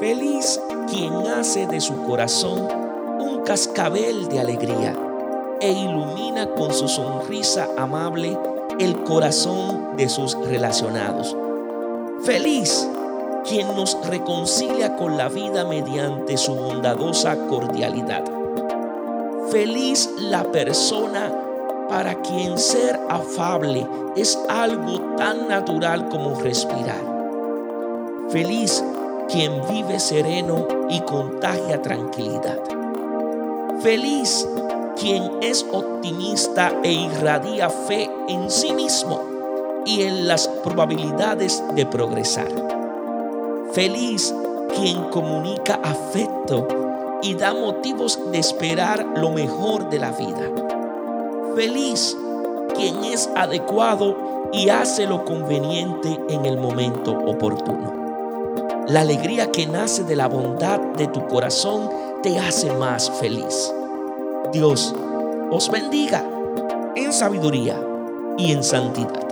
Feliz quien hace de su corazón un cascabel de alegría e ilumina con su sonrisa amable el corazón de sus relacionados. Feliz quien nos reconcilia con la vida mediante su bondadosa cordialidad. Feliz la persona para quien ser afable es algo tan natural como respirar. Feliz quien vive sereno y contagia tranquilidad. Feliz quien es optimista e irradia fe en sí mismo y en las probabilidades de progresar. Feliz quien comunica afecto y da motivos de esperar lo mejor de la vida. Feliz quien es adecuado y hace lo conveniente en el momento oportuno. La alegría que nace de la bondad de tu corazón te hace más feliz. Dios os bendiga en sabiduría y en santidad.